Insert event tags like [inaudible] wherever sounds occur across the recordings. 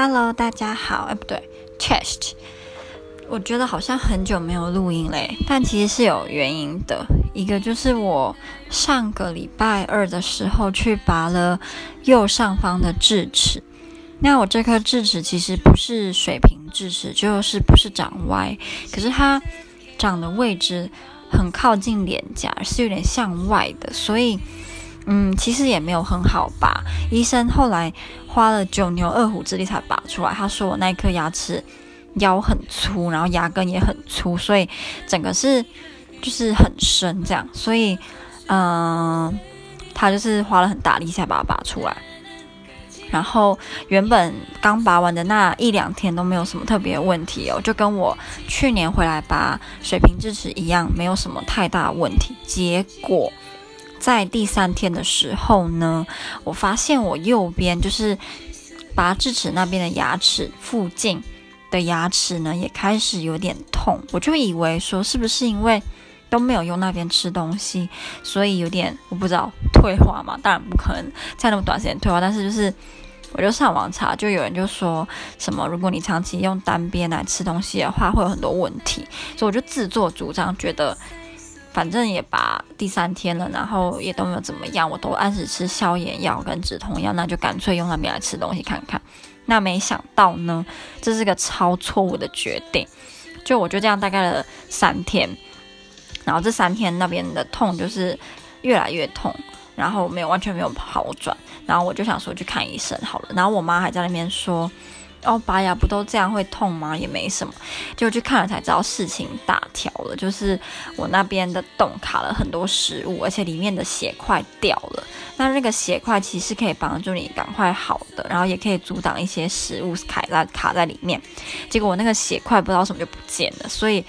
Hello，大家好。哎，不对，chest。我觉得好像很久没有录音嘞，但其实是有原因的。一个就是我上个礼拜二的时候去拔了右上方的智齿。那我这颗智齿其实不是水平智齿，就是不是长歪，可是它长的位置很靠近脸颊，是有点向外的，所以。嗯，其实也没有很好拔。医生后来花了九牛二虎之力才拔出来。他说我那颗牙齿腰很粗，然后牙根也很粗，所以整个是就是很深这样。所以，嗯、他就是花了很大力才把它拔出来。然后原本刚拔完的那一两天都没有什么特别问题哦，就跟我去年回来拔水平智齿一样，没有什么太大问题。结果。在第三天的时候呢，我发现我右边就是拔智齿那边的牙齿附近的牙齿呢，也开始有点痛。我就以为说是不是因为都没有用那边吃东西，所以有点我不知道退化嘛？当然不可能在那么短时间退化，但是就是我就上网查，就有人就说什么，如果你长期用单边来吃东西的话，会有很多问题。所以我就自作主张，觉得。反正也把第三天了，然后也都没有怎么样，我都按时吃消炎药跟止痛药，那就干脆用那边来吃东西看看。那没想到呢，这是个超错误的决定。就我就这样大概了三天，然后这三天那边的痛就是越来越痛，然后没有完全没有好转，然后我就想说去看医生好了。然后我妈还在那边说。哦，拔牙不都这样会痛吗？也没什么，就去看了才知道事情大条了。就是我那边的洞卡了很多食物，而且里面的血块掉了。那那个血块其实可以帮助你赶快好的，然后也可以阻挡一些食物卡在卡在里面。结果我那个血块不知道什么就不见了，所以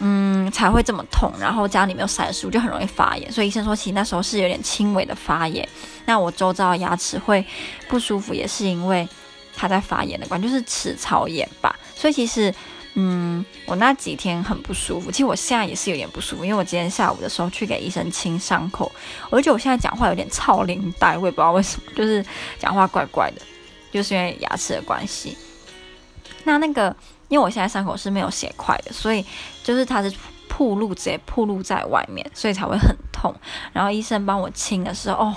嗯才会这么痛。然后家里没有塞书，就很容易发炎。所以医生说，其实那时候是有点轻微的发炎。那我周遭牙齿会不舒服，也是因为。他在发炎的关，就是齿槽炎吧。所以其实，嗯，我那几天很不舒服。其实我现在也是有点不舒服，因为我今天下午的时候去给医生清伤口，我就觉得我现在讲话有点超龄带，我也不知道为什么，[laughs] 就是讲话怪怪的，就是因为牙齿的关系。那那个，因为我现在伤口是没有血块的，所以就是它是。暴露直接暴露在外面，所以才会很痛。然后医生帮我清的时候，哦，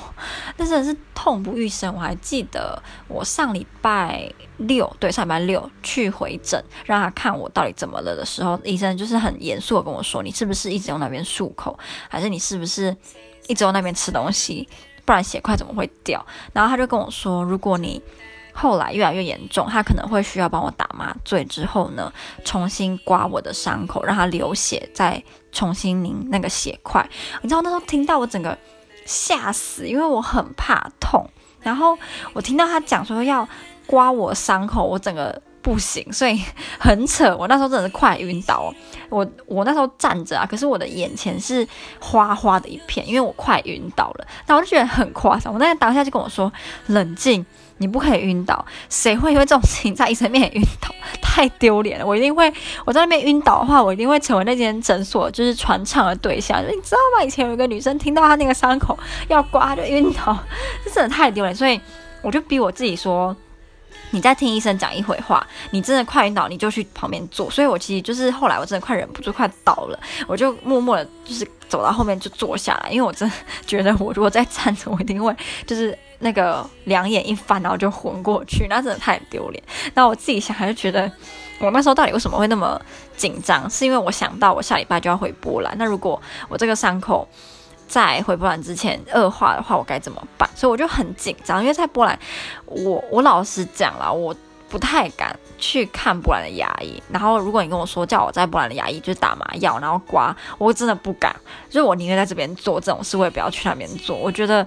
那真的是痛不欲生。我还记得我上礼拜六，对，上礼拜六去回诊，让他看我到底怎么了的时候，医生就是很严肃的跟我说：“你是不是一直用那边漱口，还是你是不是一直用那边吃东西？不然血块怎么会掉？”然后他就跟我说：“如果你……”后来越来越严重，他可能会需要帮我打麻醉，之后呢，重新刮我的伤口，让它流血，再重新拧那个血块。你知道那时候听到我整个吓死，因为我很怕痛。然后我听到他讲说要刮我伤口，我整个不行，所以很扯。我那时候真的是快晕倒。我我那时候站着啊，可是我的眼前是花花的一片，因为我快晕倒了。那我就觉得很夸张。我那个当下就跟我说冷静。你不可以晕倒，谁会因为这种事情在医生面前晕倒？太丢脸了！我一定会，我在那边晕倒的话，我一定会成为那间诊所就是传唱的对象。你知道吗？以前有一个女生听到她那个伤口要刮就晕倒，这真的太丢脸。所以我就逼我自己说，你再听医生讲一回话，你真的快晕倒，你就去旁边坐。所以我其实就是后来我真的快忍不住快倒了，我就默默的就是走到后面就坐下来，因为我真的觉得我如果再站着，我一定会就是。那个两眼一翻，然后就昏过去，那真的太丢脸。那我自己想，还是觉得我那时候到底为什么会那么紧张？是因为我想到我下礼拜就要回波兰，那如果我这个伤口在回波兰之前恶化的话，我该怎么办？所以我就很紧张。因为在波兰，我我老实讲啦，我不太敢去看波兰的牙医。然后如果你跟我说叫我在波兰的牙医就是打麻药，然后刮，我真的不敢。就是我宁愿在这边做这种事，我也不要去那边做。我觉得。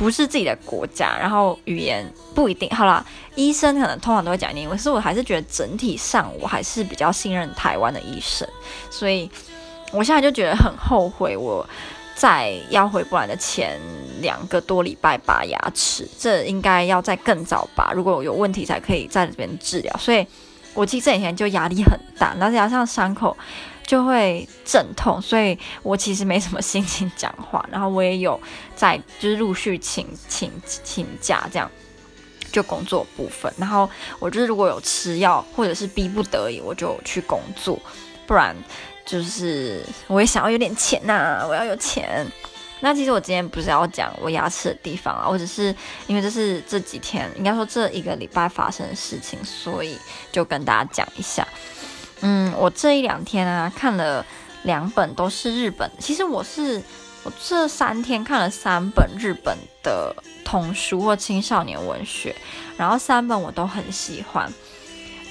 不是自己的国家，然后语言不一定。好啦，医生可能通常都会讲英文，可是我还是觉得整体上我还是比较信任台湾的医生，所以我现在就觉得很后悔，我在要回波兰的前两个多礼拜拔牙齿，这应该要在更早拔，如果有问题才可以在这边治疗。所以我其实这几天就压力很大，然后加上伤口。就会阵痛，所以我其实没什么心情讲话。然后我也有在，就是陆续请请请假这样。就工作部分。然后我就是如果有吃药或者是逼不得已，我就去工作，不然就是我也想要有点钱呐、我要有钱。那其实我今天不是要讲我牙齿的地方啊，我只是因为这是这几天应该说这一个礼拜发生的事情，所以就跟大家讲一下。嗯，我这一两天啊看了两本都是日本，其实我是我这三天看了三本日本的童书或青少年文学，然后三本我都很喜欢。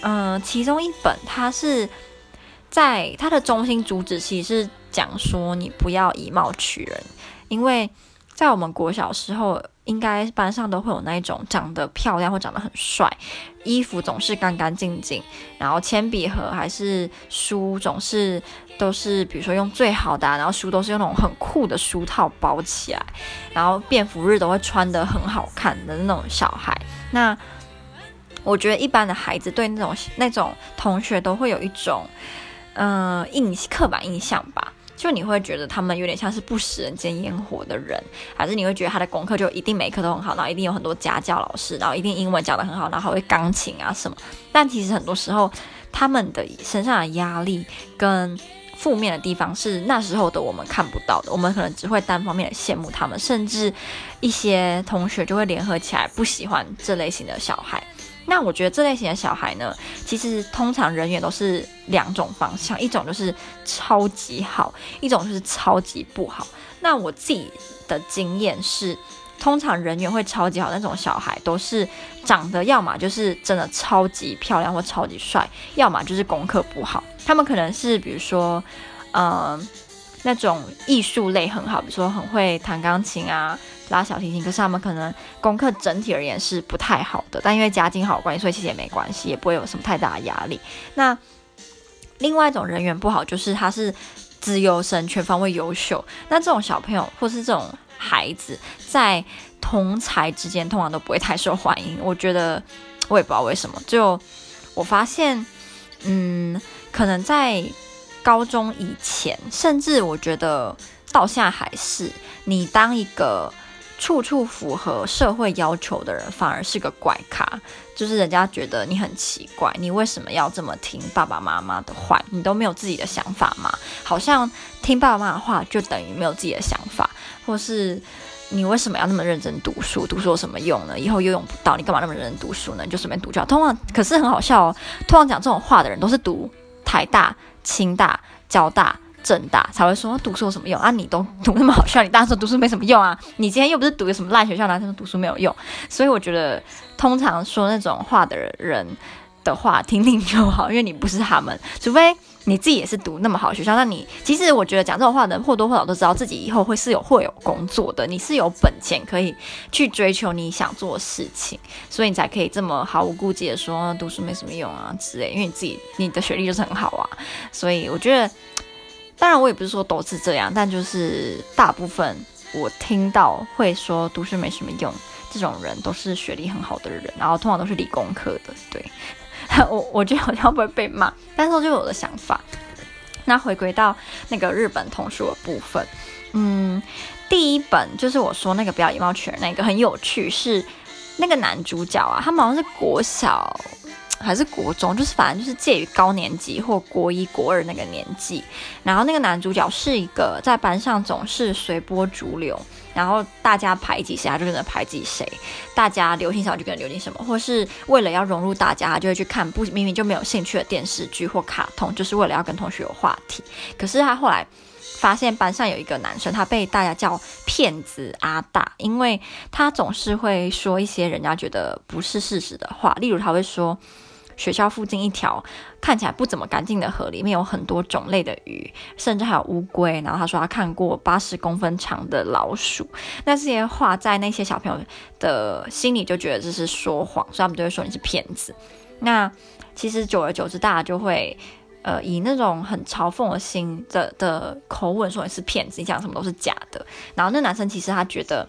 嗯，其中一本它是在它的中心主旨其实是讲说你不要以貌取人。因为在我们国小时候，应该班上都会有那一种长得漂亮或长得很帅，衣服总是干干净净，然后铅笔盒还是书总是都是，比如说用最好的啊，然后书都是用那种很酷的书套包起来，然后便服日都会穿得很好看的那种小孩。那我觉得一般的孩子对那种那种同学都会有一种，嗯、印刻板印象吧。就你会觉得他们有点像是不食人间烟火的人，还是你会觉得他的功课就一定每一科都很好，然后一定有很多家教老师，然后一定英文讲得很好，然后还会钢琴啊什么？但其实很多时候，他们的身上的压力跟负面的地方是那时候的我们看不到的，我们可能只会单方面的羡慕他们，甚至一些同学就会联合起来不喜欢这类型的小孩。那我觉得这类型的小孩呢，其实通常人缘都是两种方向，一种就是超级好，一种就是超级不好。那我自己的经验是，通常人缘会超级好那种小孩，都是长得要么就是真的超级漂亮或超级帅，要么就是功课不好。他们可能是比如说，嗯、呃，那种艺术类很好，比如说很会弹钢琴啊。拉小提琴，可是他们可能功课整体而言是不太好的，但因为家境好关系，所以其实也没关系，也不会有什么太大的压力。那另外一种人缘不好，就是他是资优生，全方位优秀。那这种小朋友或是这种孩子，在同才之间通常都不会太受欢迎。我觉得我也不知道为什么，就我发现，嗯，可能在高中以前，甚至我觉得到现在还是，你当一个。处处符合社会要求的人，反而是个怪咖，就是人家觉得你很奇怪，你为什么要这么听爸爸妈妈的话？你都没有自己的想法吗？好像听爸爸妈妈的话就等于没有自己的想法，或是你为什么要那么认真读书？读书有什么用呢？以后又用不到，你干嘛那么认真读书呢？你就随便读就好。通常可是很好笑哦，通常讲这种话的人都是读台大、清大、交大。正大才会说读书有什么用啊？你都读那么好学校，你当时说读书没什么用啊？你今天又不是读个什么烂学校，男生说读书没有用。所以我觉得，通常说那种话的人的话听听就好，因为你不是他们。除非你自己也是读那么好学校，那你其实我觉得讲这种话的人或多或少都知道自己以后会是有会有工作的，你是有本钱可以去追求你想做的事情，所以你才可以这么毫无顾忌的说读书没什么用啊之类。因为你自己你的学历就是很好啊，所以我觉得。当然，我也不是说都是这样，但就是大部分我听到会说读书没什么用这种人，都是学历很好的人，然后通常都是理工科的。对，[laughs] 我我觉得好像不会被骂，但是就是我的想法。那回归到那个日本童书的部分，嗯，第一本就是我说那个不要以貌取人那个很有趣，是那个男主角啊，他们好像是国小。还是国中，就是反正就是介于高年级或国一、国二那个年纪。然后那个男主角是一个在班上总是随波逐流，然后大家排挤谁，他就跟着排挤谁；大家流行什么就跟着流行什么，或是为了要融入大家，他就会去看不明明就没有兴趣的电视剧或卡通，就是为了要跟同学有话题。可是他后来发现班上有一个男生，他被大家叫骗子阿大，因为他总是会说一些人家觉得不是事实的话，例如他会说。学校附近一条看起来不怎么干净的河，里面有很多种类的鱼，甚至还有乌龟。然后他说他看过八十公分长的老鼠。那这些话在那些小朋友的心里就觉得这是说谎，所以他们就会说你是骗子。那其实久而久之，大家就会呃以那种很嘲讽的心的的口吻说你是骗子，你讲什么都是假的。然后那男生其实他觉得。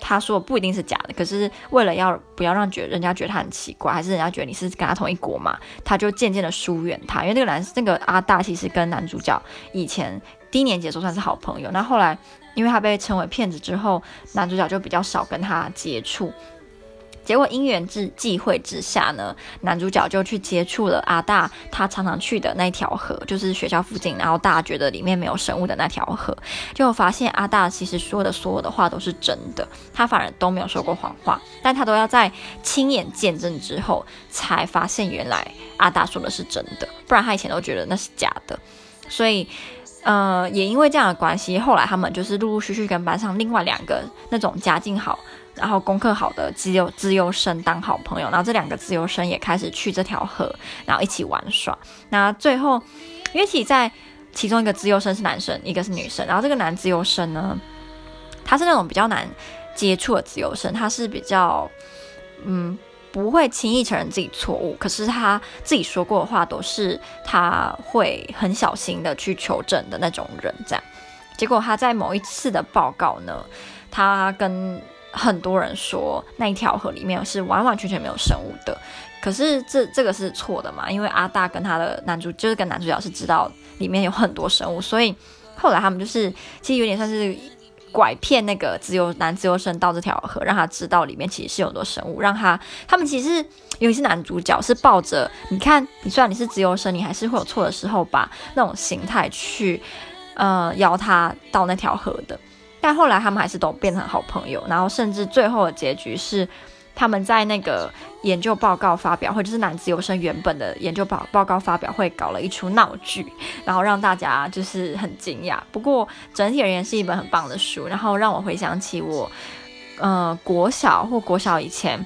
他说不一定是假的，可是为了要不要让觉人家觉得他很奇怪，还是人家觉得你是跟他同一国嘛，他就渐渐的疏远他。因为那个男那个阿大其实跟男主角以前低年级的时候算是好朋友，那后来因为他被称为骗子之后，男主角就比较少跟他接触。结果因缘之际会之下呢，男主角就去接触了阿大他常常去的那条河，就是学校附近，然后大家觉得里面没有生物的那条河，就发现阿大其实说的所有的话都是真的，他反而都没有说过谎话，但他都要在亲眼见证之后才发现原来阿大说的是真的，不然他以前都觉得那是假的，所以。呃，也因为这样的关系，后来他们就是陆陆续续跟班上另外两个那种家境好，然后功课好的资优资优生当好朋友，然后这两个资优生也开始去这条河，然后一起玩耍。那最后，因为其在其中一个资优生是男生，一个是女生，然后这个男资优生呢，他是那种比较难接触的资优生，他是比较嗯。不会轻易承认自己错误，可是他自己说过的话都是他会很小心的去求证的那种人。这样，结果他在某一次的报告呢，他跟很多人说那一条河里面是完完全全没有生物的。可是这这个是错的嘛？因为阿大跟他的男主就是跟男主角是知道里面有很多生物，所以后来他们就是其实有点算是。拐骗那个自由男自由生到这条河，让他知道里面其实是有很多生物，让他他们其实尤其是男主角是抱着你看，你虽然你是自由生，你还是会有错的时候吧那种心态去呃邀他到那条河的，但后来他们还是都变成好朋友，然后甚至最后的结局是。他们在那个研究报告发表会，就是男自由生原本的研究报报告发表会，搞了一出闹剧，然后让大家就是很惊讶。不过整体而言是一本很棒的书，然后让我回想起我，呃，国小或国小以前。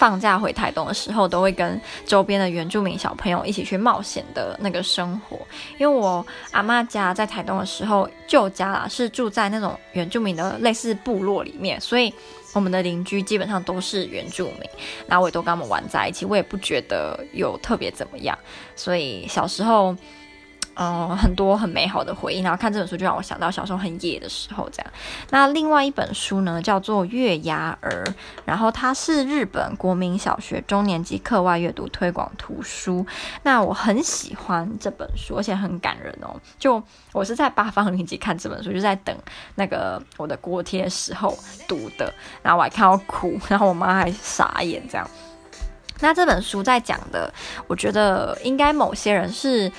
放假回台东的时候，都会跟周边的原住民小朋友一起去冒险的那个生活。因为我阿妈家在台东的时候，旧家啦是住在那种原住民的类似部落里面，所以我们的邻居基本上都是原住民，然后我也都跟他们玩在一起，我也不觉得有特别怎么样。所以小时候。嗯，很多很美好的回忆，然后看这本书就让我想到小时候很野的时候，这样。那另外一本书呢，叫做《月牙儿》，然后它是日本国民小学中年级课外阅读推广图书。那我很喜欢这本书，而且很感人哦。就我是在八方云集看这本书，就在等那个我的锅贴时候读的，然后我还看到哭，然后我妈还傻眼这样。那这本书在讲的，我觉得应该某些人是。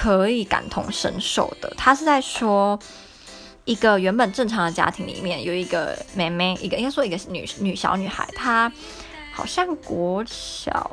可以感同身受的，他是在说一个原本正常的家庭里面有一个妹妹，一个应该说一个女女小女孩，她好像国小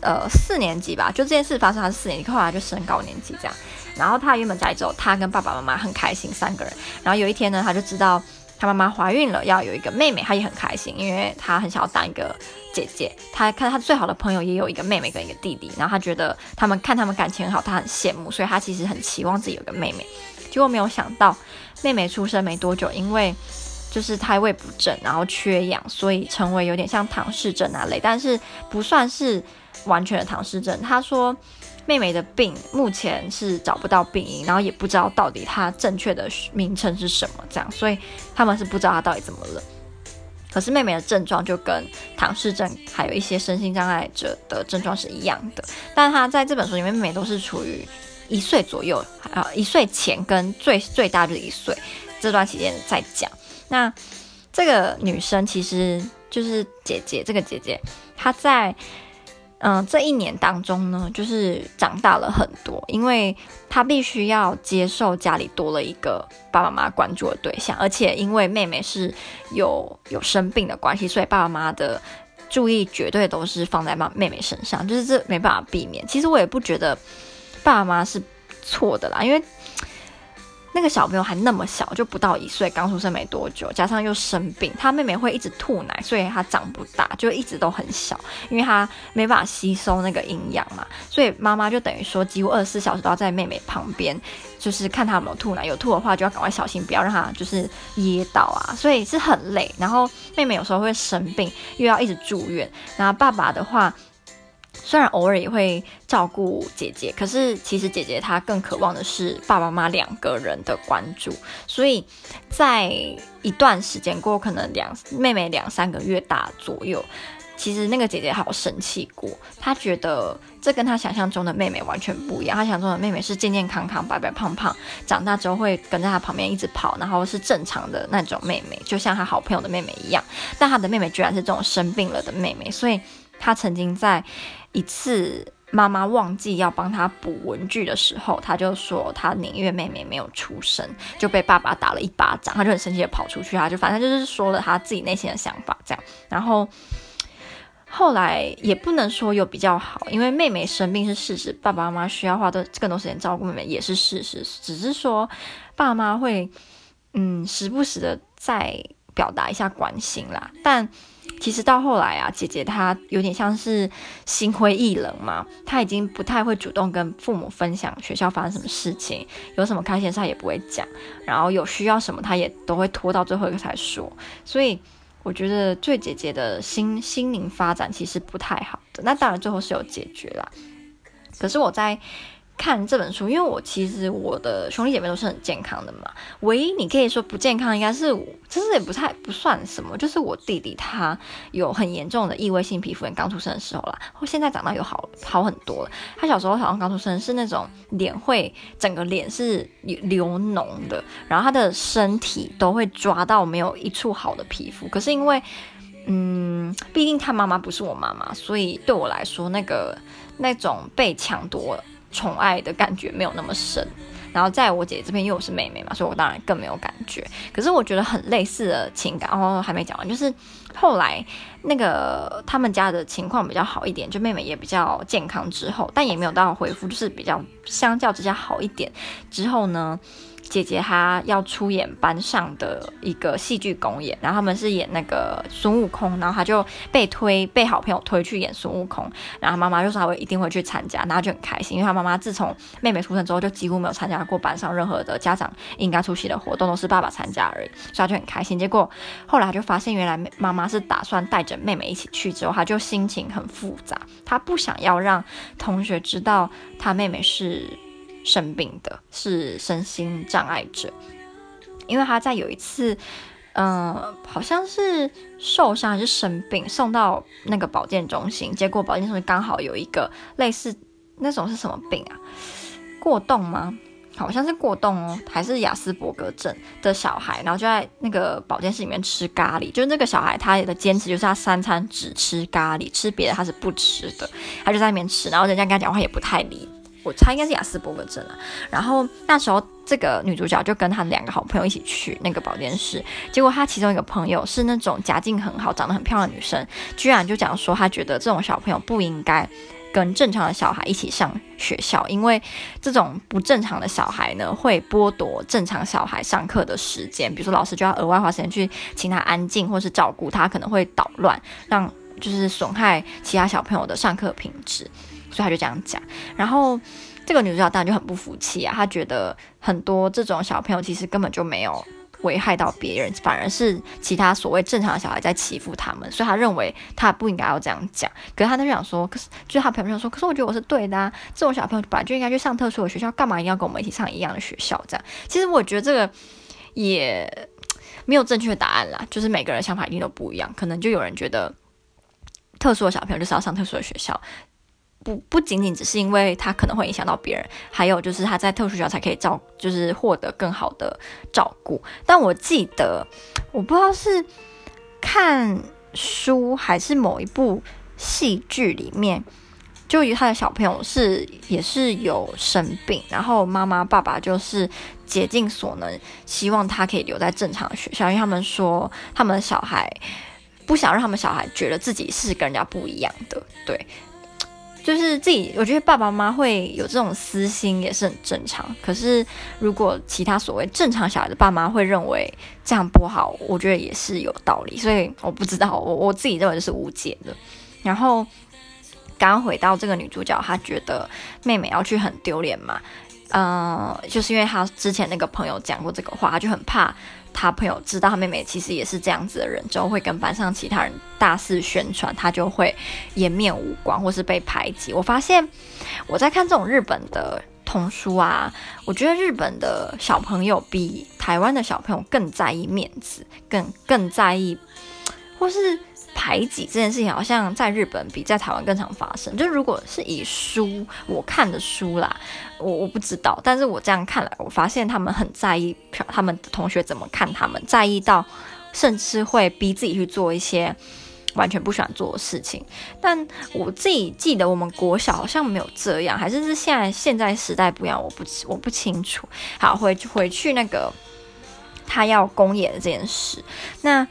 呃四年级吧，就这件事发生她是四年级，后来就升高年级这样。然后她原本家里只有她跟爸爸妈妈很开心三个人，然后有一天呢，她就知道。他妈妈怀孕了，要有一个妹妹，她也很开心，因为她很想要当一个姐姐。她看她最好的朋友也有一个妹妹跟一个弟弟，然后她觉得他们看他们感情很好，她很羡慕，所以她其实很期望自己有个妹妹。结果没有想到，妹妹出生没多久，因为就是胎位不正，然后缺氧，所以成为有点像唐氏症那类，但是不算是完全的唐氏症。她说。妹妹的病目前是找不到病因，然后也不知道到底她正确的名称是什么，这样，所以他们是不知道她到底怎么了。可是妹妹的症状就跟唐氏症还有一些身心障碍者的症状是一样的，但她在这本书里面，妹妹都是处于一岁左右，啊，一岁前跟最最大就是一岁这段期间在讲。那这个女生其实就是姐姐，这个姐姐她在。嗯，这一年当中呢，就是长大了很多，因为他必须要接受家里多了一个爸爸妈妈关注的对象，而且因为妹妹是有有生病的关系，所以爸爸妈妈的注意绝对都是放在妈妹妹身上，就是这没办法避免。其实我也不觉得爸妈是错的啦，因为。那个小朋友还那么小，就不到一岁，刚出生没多久，加上又生病，他妹妹会一直吐奶，所以他长不大，就一直都很小，因为他没办法吸收那个营养嘛，所以妈妈就等于说几乎二十四小时都要在妹妹旁边，就是看她有没有吐奶，有吐的话就要赶快小心，不要让她就是噎到啊，所以是很累。然后妹妹有时候会生病，又要一直住院，然后爸爸的话。虽然偶尔也会照顾姐姐，可是其实姐姐她更渴望的是爸爸妈妈两个人的关注。所以在一段时间过，可能两妹妹两三个月大左右，其实那个姐姐好生气过，她觉得这跟她想象中的妹妹完全不一样。她想象中的妹妹是健健康康、白白胖胖，长大之后会跟在她旁边一直跑，然后是正常的那种妹妹，就像她好朋友的妹妹一样。但她的妹妹居然是这种生病了的妹妹，所以他曾经在一次妈妈忘记要帮他补文具的时候，他就说他宁愿妹妹没有出生，就被爸爸打了一巴掌。他就很生气的跑出去，他就反正就是说了他自己内心的想法，这样，然后。后来也不能说有比较好，因为妹妹生病是事实，爸爸妈妈需要花的更多时间照顾妹妹也是事实。只是说爸妈会，嗯，时不时的再表达一下关心啦。但其实到后来啊，姐姐她有点像是心灰意冷嘛，她已经不太会主动跟父母分享学校发生什么事情，有什么开心事也不会讲，然后有需要什么她也都会拖到最后一个才说，所以。我觉得最姐姐的心心灵发展其实不太好的，那当然最后是有解决啦。可是我在。看这本书，因为我其实我的兄弟姐妹都是很健康的嘛，唯一你可以说不健康，应该是，其实也不太不算什么，就是我弟弟他有很严重的异位性皮肤炎，刚出生的时候啦，或现在长大有好好很多了。他小时候好像刚出生是那种脸会整个脸是流脓的，然后他的身体都会抓到没有一处好的皮肤。可是因为，嗯，毕竟他妈妈不是我妈妈，所以对我来说，那个那种被抢夺。宠爱的感觉没有那么深，然后在我姐姐这边，因为我是妹妹嘛，所以我当然更没有感觉。可是我觉得很类似的情感，哦，还没讲完，就是后来那个他们家的情况比较好一点，就妹妹也比较健康之后，但也没有到恢复，就是比较相较之下好一点之后呢。姐姐她要出演班上的一个戏剧公演，然后他们是演那个孙悟空，然后她就被推被好朋友推去演孙悟空，然后妈妈就说她会一定会去参加，然后就很开心，因为她妈妈自从妹妹出生之后就几乎没有参加过班上任何的家长应该出席的活动，都是爸爸参加而已，所以她就很开心。结果后来她就发现，原来妈妈是打算带着妹妹一起去，之后她就心情很复杂，她不想要让同学知道她妹妹是。生病的是身心障碍者，因为他在有一次，嗯、好像是受伤还是生病，送到那个保健中心，结果保健中心刚好有一个类似那种是什么病啊？过动吗？好像是过动哦，还是亚斯伯格症的小孩，然后就在那个保健室里面吃咖喱，就是那个小孩他的坚持就是他三餐只吃咖喱，吃别的他是不吃的，他就在那边吃，然后人家跟他讲话也不太理。我猜应该是亚斯伯格症啊，然后那时候这个女主角就跟她两个好朋友一起去那个保健室，结果她其中一个朋友是那种家境很好、长得很漂亮的女生，居然就讲说她觉得这种小朋友不应该跟正常的小孩一起上学校，因为这种不正常的小孩呢会剥夺正常小孩上课的时间，比如说老师就要额外花时间去请他安静或是照顾他，可能会捣乱，让就是损害其他小朋友的上课品质。所以他就这样讲，然后这个女主角当然就很不服气啊，她觉得很多这种小朋友其实根本就没有危害到别人，反而是其他所谓正常的小孩在欺负他们，所以他认为他不应该要这样讲。可是他就想说，可是就是他朋友说，可是我觉得我是对的啊，这种小朋友本来就应该去上特殊的学校，干嘛一定要跟我们一起上一样的学校？这样其实我觉得这个也没有正确的答案啦，就是每个人想法一定都不一样，可能就有人觉得特殊的小朋友就是要上特殊的学校。不不仅仅只是因为他可能会影响到别人，还有就是他在特殊学校才可以照，就是获得更好的照顾。但我记得，我不知道是看书还是某一部戏剧里面，就于他的小朋友是也是有生病，然后妈妈爸爸就是竭尽所能，希望他可以留在正常的学校，因为他们说他们的小孩不想让他们小孩觉得自己是跟人家不一样的，对。就是自己，我觉得爸爸妈妈会有这种私心也是很正常。可是如果其他所谓正常小孩的爸妈会认为这样不好，我觉得也是有道理。所以我不知道，我我自己认为是无解的。然后刚刚回到这个女主角，她觉得妹妹要去很丢脸嘛，嗯、就是因为她之前那个朋友讲过这个话，她就很怕。他朋友知道他妹妹其实也是这样子的人，之后会跟班上其他人大肆宣传，他就会颜面无光或是被排挤。我发现我在看这种日本的童书啊，我觉得日本的小朋友比台湾的小朋友更在意面子，更更在意，或是排挤这件事情好像在日本比在台湾更常发生。就如果是以书我看的书啦，我我不知道，但是我这样看来，我发现他们很在意他们的同学怎么看他们，在意到甚至会逼自己去做一些完全不喜欢做的事情。但我自己记得我们国小好像没有这样，还是是现在现在时代不一样，我不我不清楚。好，回回去那个他要公演这件事，那。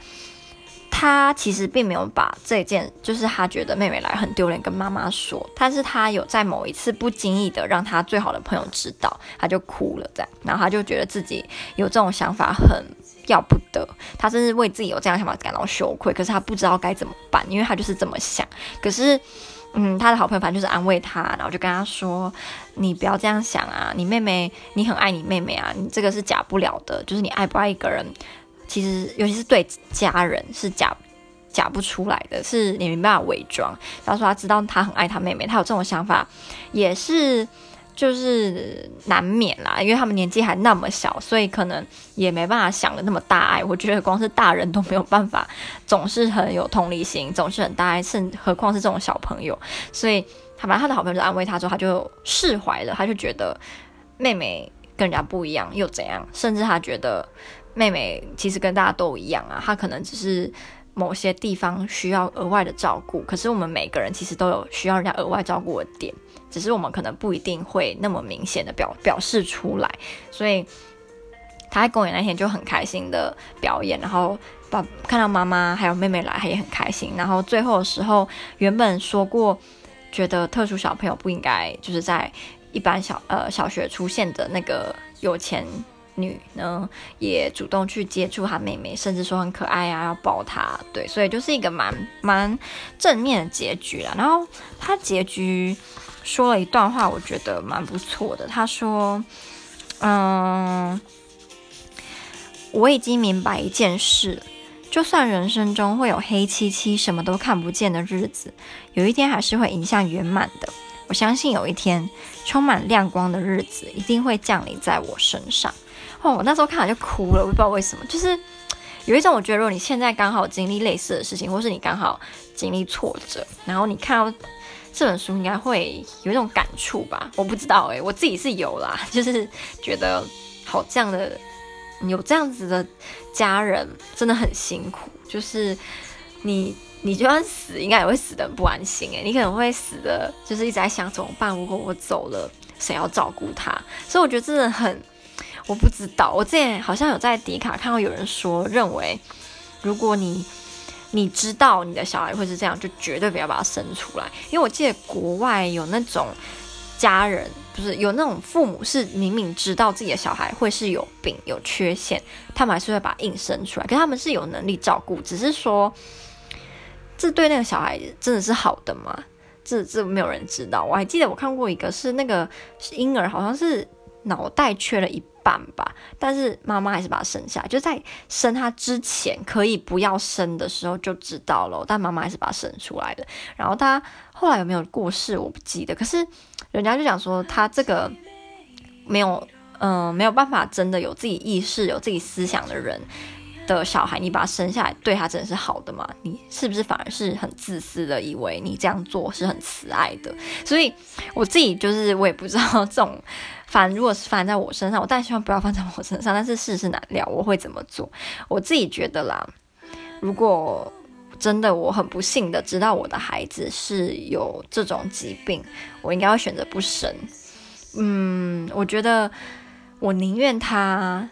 他其实并没有把这件，就是他觉得妹妹来很丢脸，跟妈妈说。但是他有在某一次不经意的让他最好的朋友知道，他就哭了，这样，然后他就觉得自己有这种想法很要不得，他甚至为自己有这样想法感到羞愧。可是他不知道该怎么办，因为他就是这么想。可是，嗯，他的好朋友反正就是安慰他，然后就跟他说：“你不要这样想啊，你妹妹，你很爱你妹妹啊，你这个是假不了的，就是你爱不爱一个人。”其实，尤其是对家人是假假不出来的，是你没办法伪装。他说他知道他很爱他妹妹，他有这种想法，也是就是难免啦，因为他们年纪还那么小，所以可能也没办法想的那么大爱。我觉得光是大人都没有办法，总是很有同理心，总是很大爱，甚何况是这种小朋友。所以他把他的好朋友就安慰他之后，他就释怀了，他就觉得妹妹跟人家不一样又怎样，甚至他觉得。妹妹其实跟大家都一样啊，她可能只是某些地方需要额外的照顾，可是我们每个人其实都有需要人家额外照顾的点，只是我们可能不一定会那么明显的表表示出来。所以她在公演那天就很开心的表演，然后把看到妈妈还有妹妹来，她也很开心。然后最后的时候，原本说过觉得特殊小朋友不应该就是在一般小呃小学出现的那个有钱。女呢也主动去接触她妹妹，甚至说很可爱啊，要抱她。对，所以就是一个蛮蛮正面的结局啦。然后他结局说了一段话，我觉得蛮不错的。他说：“嗯，我已经明白一件事，就算人生中会有黑漆漆、什么都看不见的日子，有一天还是会迎向圆满的。我相信有一天充满亮光的日子一定会降临在我身上。”哦，我那时候看了就哭了，我不知道为什么，就是有一种我觉得，如果你现在刚好经历类似的事情，或是你刚好经历挫折，然后你看到这本书，应该会有一种感触吧？我不知道诶、我自己是有啦，[laughs] 就是觉得好这样的有这样子的家人真的很辛苦，就是你你就算死，应该也会死得很不安心诶、你可能会死的，就是一直在想怎么办？如果我走了，谁要照顾他？所以我觉得真的很。我不知道，我之前好像有在迪卡看到有人说，认为如果你你知道你的小孩会是这样，就绝对不要把他生出来。因为我记得国外有那种家人，不是有那种父母是明明知道自己的小孩会是有病有缺陷，他们还是会把硬生出来。可他们是有能力照顾，只是说这对那个小孩真的是好的吗？这这没有人知道。我还记得我看过一个是那个婴儿，好像是脑袋缺了一。吧，但是妈妈还是把他生下来，就在生他之前可以不要生的时候就知道了，但妈妈还是把他生出来了。然后他后来有没有过世，我不记得。可是人家就讲说，他这个没有，嗯、没有办法真的有自己意识、有自己思想的人的小孩，你把他生下来，对他真的是好的吗？你是不是反而是很自私的，以为你这样做是很慈爱的？所以我自己就是我也不知道这种。反如果是发生在我身上，我当然希望不要发生在我身上。但是世事难料，我会怎么做？我自己觉得啦，如果真的我很不幸的知道我的孩子是有这种疾病，我应该会选择不生。嗯，我觉得我宁愿他，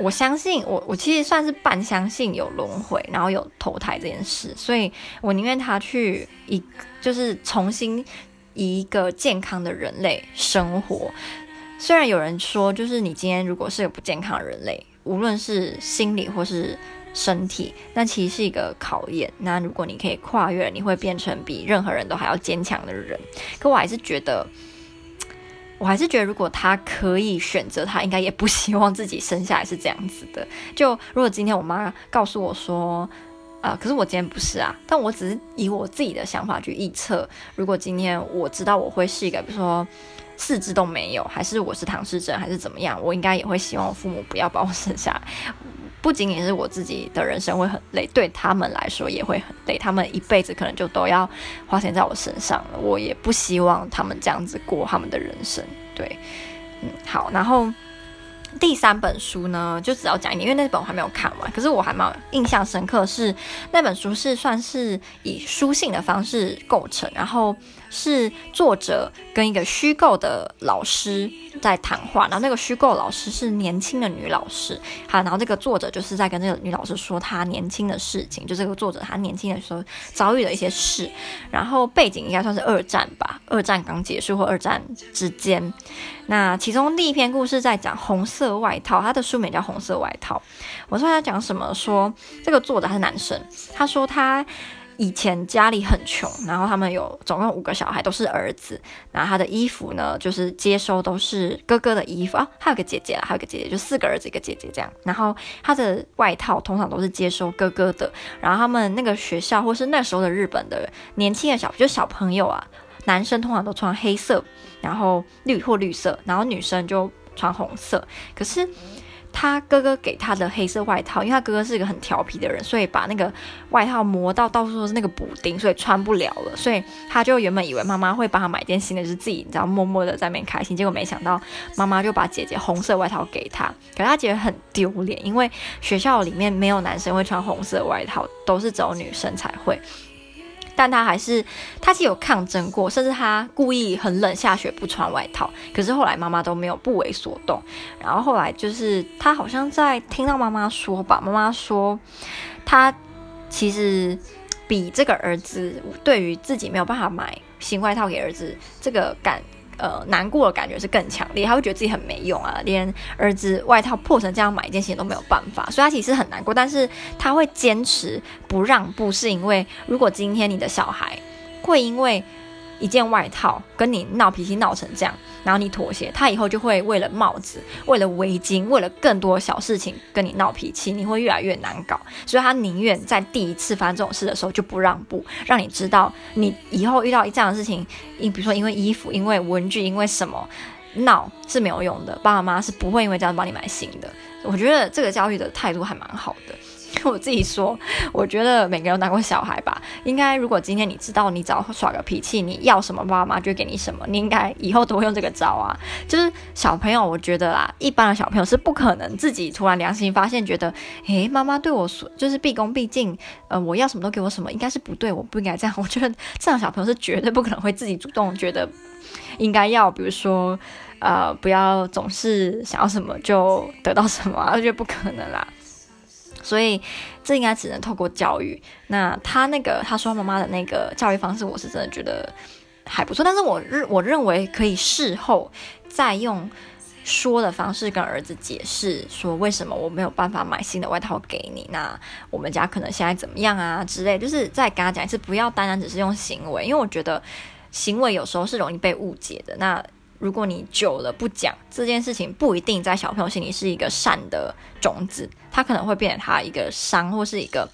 我相信我，我其实算是半相信有轮回，然后有投胎这件事，所以我宁愿他去一就是重新。以一个健康的人类生活，虽然有人说，就是你今天如果是个不健康的人类，无论是心理或是身体，那其实是一个考验。那如果你可以跨越，你会变成比任何人都还要坚强的人。可我还是觉得，我还是觉得，如果他可以选择，他应该也不希望自己生下来是这样子的。就如果今天我妈告诉我说，啊、呃，可是我今天不是啊，但我只是以我自己的想法去预测，如果今天我知道我会是一个，比如说四肢都没有，还是我是唐氏症，还是怎么样，我应该也会希望我父母不要把我生下来。不仅仅是我自己的人生会很累，对他们来说也会很累。他们一辈子可能就都要花钱在我身上了，我也不希望他们这样子过他们的人生。对，嗯，好，然后。第三本书呢，就只要讲一点，因为那本我还没有看完。可是我还蛮印象深刻，是那本书是算是以书信的方式构成，然后是作者跟一个虚构的老师在谈话，然后那个虚构老师是年轻的女老师，好，然后这个作者就是在跟这个女老师说她年轻的事情，就这个作者她年轻的时候遭遇的一些事，然后背景应该算是二战吧，二战刚结束或二战之间。那其中第一篇故事在讲红色外套，他的书名叫《红色外套》。我说他讲什么？说这个作者他是男生，他说他以前家里很穷，然后他们有总共五个小孩，都是儿子。然后他的衣服呢，就是接收都是哥哥的衣服啊，还有个姐姐，还有个姐姐，就四个儿子一个姐姐这样。然后他的外套通常都是接收哥哥的。然后他们那个学校或是那时候的日本的年轻的小，就小朋友啊。男生通常都穿黑色，然后绿或绿色，然后女生就穿红色。可是他哥哥给他的黑色外套，因为他哥哥是一个很调皮的人，所以把那个外套磨到到处都是那个补丁，所以穿不了了。所以他就原本以为妈妈会帮他买件新的，就是自己你知道默默的在那边开心。结果没想到妈妈就把姐姐红色外套给他，可是他觉得很丢脸，因为学校里面没有男生会穿红色外套，都是只有女生才会。但他还是，他是有抗争过，甚至他故意很冷下雪不穿外套。可是后来妈妈都没有不为所动。然后后来就是他好像在听到妈妈说吧，妈妈说他其实比这个儿子对于自己没有办法买新外套给儿子这个感。呃，难过的感觉是更强烈，他会觉得自己很没用啊，连儿子外套破成这样买一件新都没有办法，所以他其实很难过，但是他会坚持不让步，是因为如果今天你的小孩会因为一件外套跟你闹脾气闹成这样。然后你妥协，他以后就会为了帽子、为了围巾、为了更多小事情跟你闹脾气，你会越来越难搞。所以他宁愿在第一次发生这种事的时候就不让步，让你知道你以后遇到这样的事情，你比如说因为衣服、因为文具、因为什么闹是没有用的，爸爸妈妈是不会因为这样帮你买新的。我觉得这个教育的态度还蛮好的。[laughs] 我自己说，我觉得每个人都当过小孩吧。应该，如果今天你知道你只要耍个脾气，你要什么，爸爸妈妈就给你什么。你应该以后都会用这个招啊。就是小朋友，我觉得啦，一般的小朋友是不可能自己突然良心发现，觉得，诶，妈妈对我说就是毕恭毕敬，呃，我要什么都给我什么，应该是不对，我不应该这样。我觉得这样小朋友是绝对不可能会自己主动觉得应该要，比如说，呃，不要总是想要什么就得到什么，我觉得不可能啦。所以这应该只能透过教育。那他那个他说妈妈的那个教育方式，我是真的觉得还不错。但是我认我认为可以事后再用说的方式跟儿子解释，说为什么我没有办法买新的外套给你。那我们家可能现在怎么样啊之类，就是再跟他讲一次，不要单单只是用行为，因为我觉得行为有时候是容易被误解的。那如果你久了不讲这件事情，不一定在小朋友心里是一个善的种子，它可能会变成他一个伤或是一个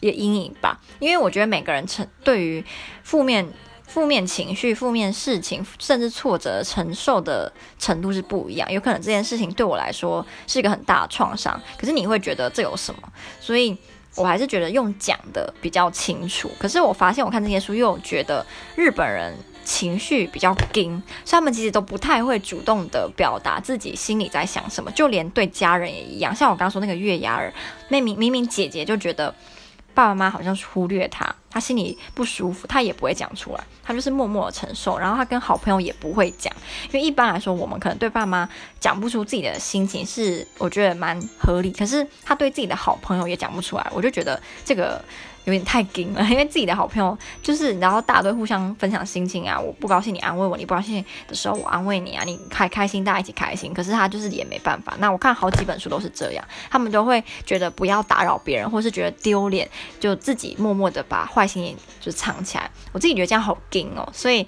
一个阴影吧。因为我觉得每个人承对于负面 [laughs] 负面情绪、负面事情，甚至挫折承受的程度是不一样。有可能这件事情对我来说是一个很大的创伤，可是你会觉得这有什么？所以我还是觉得用讲的比较清楚。可是我发现我看这些书，又觉得日本人。情绪比较硬，所以他们其实都不太会主动的表达自己心里在想什么，就连对家人也一样。像我刚刚说那个月牙儿，那明明明姐姐就觉得爸爸妈妈好像忽略她，她心里不舒服，她也不会讲出来，她就是默默的承受。然后她跟好朋友也不会讲，因为一般来说我们可能对爸妈讲不出自己的心情，是我觉得蛮合理。可是她对自己的好朋友也讲不出来，我就觉得这个。有点太紧了，[laughs] 因为自己的好朋友就是，然后大家都互相分享心情啊。我不高兴，你安慰我；你不高兴的时候，我安慰你啊。你开开心，大家一起开心。可是他就是也没办法。那我看好几本书都是这样，他们都会觉得不要打扰别人，或是觉得丢脸，就自己默默的把坏心就藏起来。我自己觉得这样好紧哦。所以，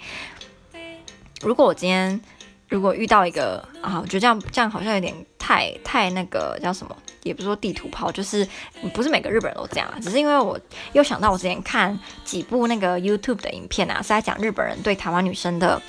如果我今天如果遇到一个啊，我觉得这样这样好像有点太太那个叫什么？也不是说地图炮，就是不是每个日本人都这样啊。只是因为我又想到我之前看几部那个 YouTube 的影片啊，是在讲日本人对台湾女生的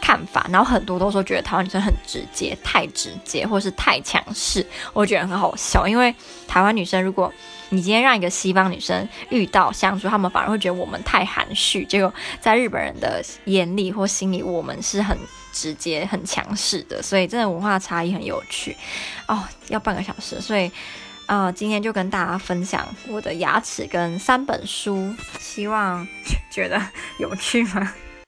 看法，然后很多都说觉得台湾女生很直接，太直接，或是太强势。我觉得很好笑，因为台湾女生，如果你今天让一个西方女生遇到相处，他们反而会觉得我们太含蓄。结果在日本人的眼里或心里，我们是很直接、很强势的。所以真的文化差异很有趣哦。要半个小时，所以呃，今天就跟大家分享我的牙齿跟三本书，希望 [laughs] 觉得有趣吗？